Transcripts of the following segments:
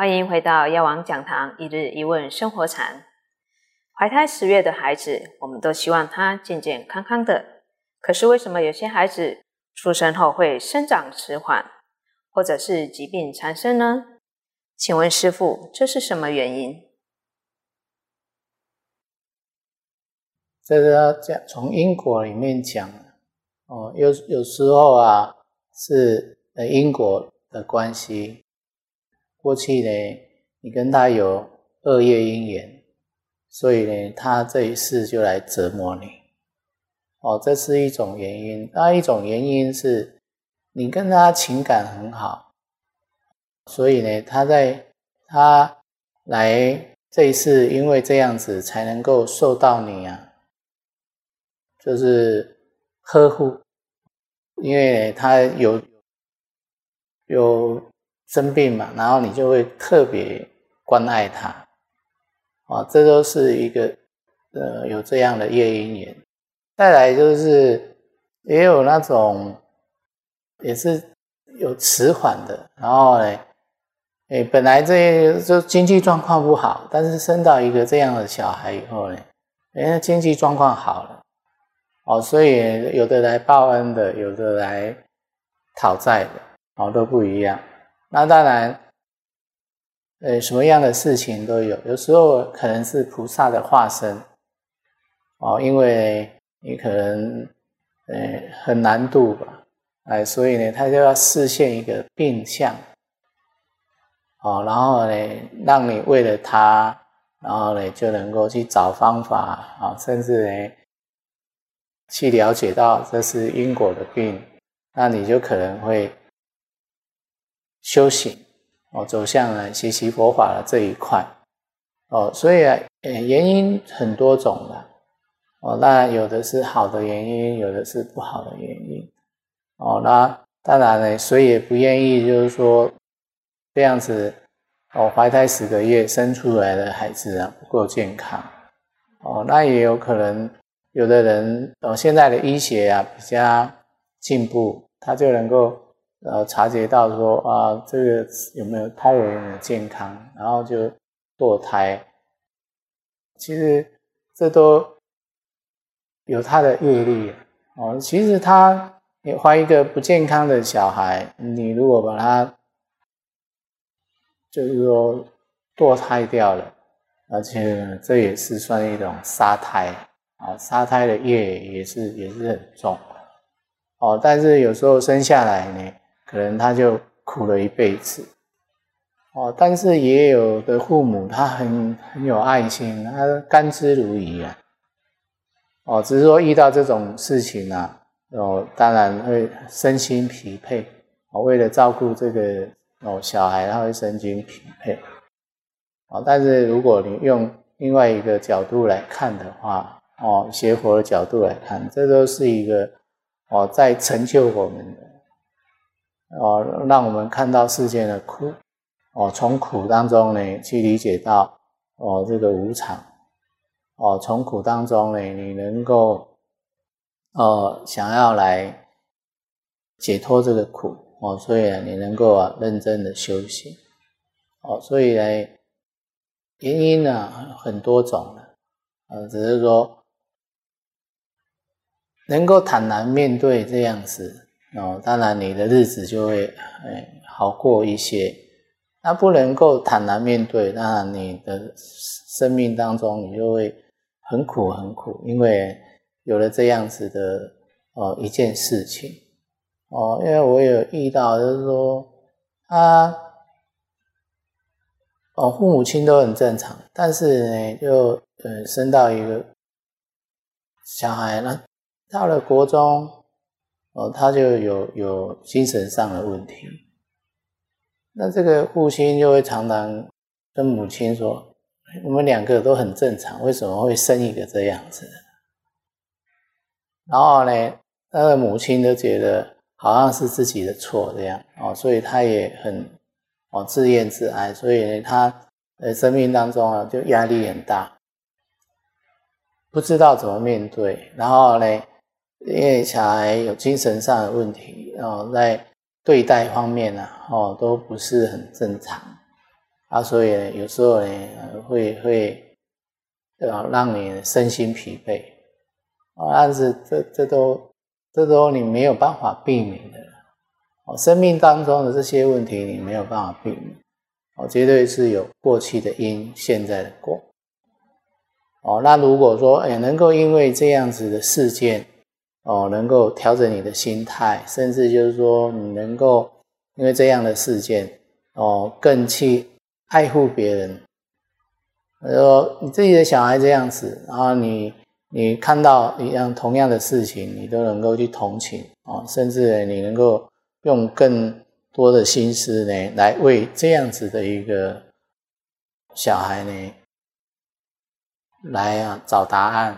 欢迎回到药王讲堂一日一问生活禅。怀胎十月的孩子，我们都希望他健健康康的。可是为什么有些孩子出生后会生长迟缓，或者是疾病缠身呢？请问师傅，这是什么原因？这个要讲从因果里面讲哦，有有时候啊是因果的关系。过去呢，你跟他有恶业因缘，所以呢，他这一世就来折磨你。哦，这是一种原因。那一种原因是，你跟他情感很好，所以呢，他在他来这一世，因为这样子才能够受到你啊，就是呵护，因为他有有。生病嘛，然后你就会特别关爱他，啊，这都是一个呃有这样的业因缘。再来就是也有那种也是有迟缓的，然后呢，哎，本来这就经济状况不好，但是生到一个这样的小孩以后呢，哎，经济状况好了，哦，所以有的来报恩的，有的来讨债的，哦，都不一样。那当然，呃，什么样的事情都有，有时候可能是菩萨的化身，哦，因为你可能，呃，很难度吧，哎，所以呢，他就要示现一个病相，哦，然后呢，让你为了他，然后呢，就能够去找方法，啊，甚至呢，去了解到这是因果的病，那你就可能会。修行哦，走向了学习佛法的这一块哦，所以啊，原因很多种的哦，那有的是好的原因，有的是不好的原因哦。那当然呢，谁也不愿意就是说这样子哦，怀胎十个月生出来的孩子啊不够健康哦，那也有可能有的人哦，现在的医学啊比较进步，他就能够。呃，察觉到说啊，这个有没有胎儿有没有健康，然后就堕胎。其实这都有他的业力哦。其实他你怀一个不健康的小孩，你如果把他就是说堕胎掉了，而且这也是算一种杀胎啊，杀胎的业也是也是很重哦。但是有时候生下来呢。可能他就苦了一辈子，哦，但是也有的父母他很很有爱心，他甘之如饴啊，哦，只是说遇到这种事情呢，哦，当然会身心疲惫，哦，为了照顾这个哦小孩，他会身心疲惫，哦，但是如果你用另外一个角度来看的话，哦，学佛的角度来看，这都是一个哦在成就我们的。哦，让我们看到世间的苦，哦，从苦当中呢去理解到哦这个无常，哦，从苦当中呢你能够，哦想要来解脱这个苦，哦，所以啊你能够啊认真的修行，哦，所以呢原因呢很多种的，呃，只是说能够坦然面对这样子。哦，当然你的日子就会哎好过一些。那不能够坦然面对，那你的生命当中你就会很苦很苦，因为有了这样子的哦一件事情哦，因为我有遇到就是说他哦父母亲都很正常，但是呢就呃生到一个小孩呢，到了国中。哦，他就有有精神上的问题，那这个父亲就会常常跟母亲说：“我们两个都很正常，为什么会生一个这样子？”然后呢，他的母亲都觉得好像是自己的错这样哦，所以他也很哦自怨自艾，所以呢，他呃生命当中啊就压力很大，不知道怎么面对，然后呢。因为小孩有精神上的问题，哦，在对待方面呢，哦，都不是很正常，啊，所以有时候呢会会啊让你身心疲惫。啊，但是这这都这都你没有办法避免的。哦，生命当中的这些问题你没有办法避免。哦，绝对是有过去的因，现在的果。哦。那如果说哎能够因为这样子的事件哦，能够调整你的心态，甚至就是说你能够因为这样的事件哦更去。爱护别人，说你自己的小孩这样子，然后你你看到一样同样的事情，你都能够去同情啊，甚至你能够用更多的心思呢，来为这样子的一个小孩呢，来啊找答案，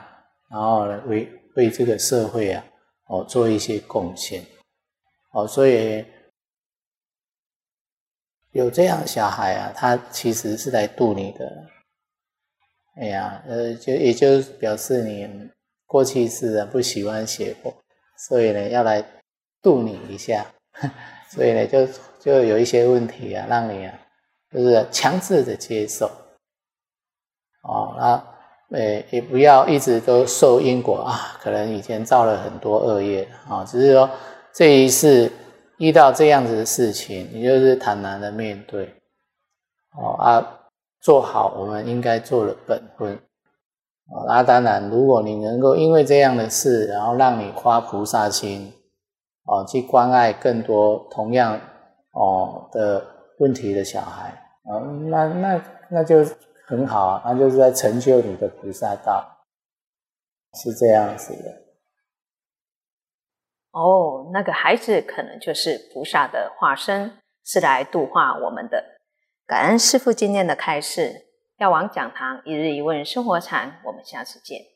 然后呢为为这个社会啊哦做一些贡献，哦，所以。有这样小孩啊，他其实是来度你的。哎呀，呃，就也就表示你过去是不喜欢写过，所以呢要来度你一下，所以呢就就有一些问题啊，让你啊就是强制的接受。哦，那呃也不要一直都受因果啊，可能以前造了很多恶业啊，只是说这一世。遇到这样子的事情，你就是坦然的面对，哦啊，做好我们应该做的本分，啊，那当然，如果你能够因为这样的事，然后让你发菩萨心，哦，去关爱更多同样哦的问题的小孩，啊，那那那就很好啊，那就是在成就你的菩萨道，是这样子的。哦，那个孩子可能就是菩萨的化身，是来度化我们的。感恩师父今天的开示，药王讲堂一日一问生活禅，我们下次见。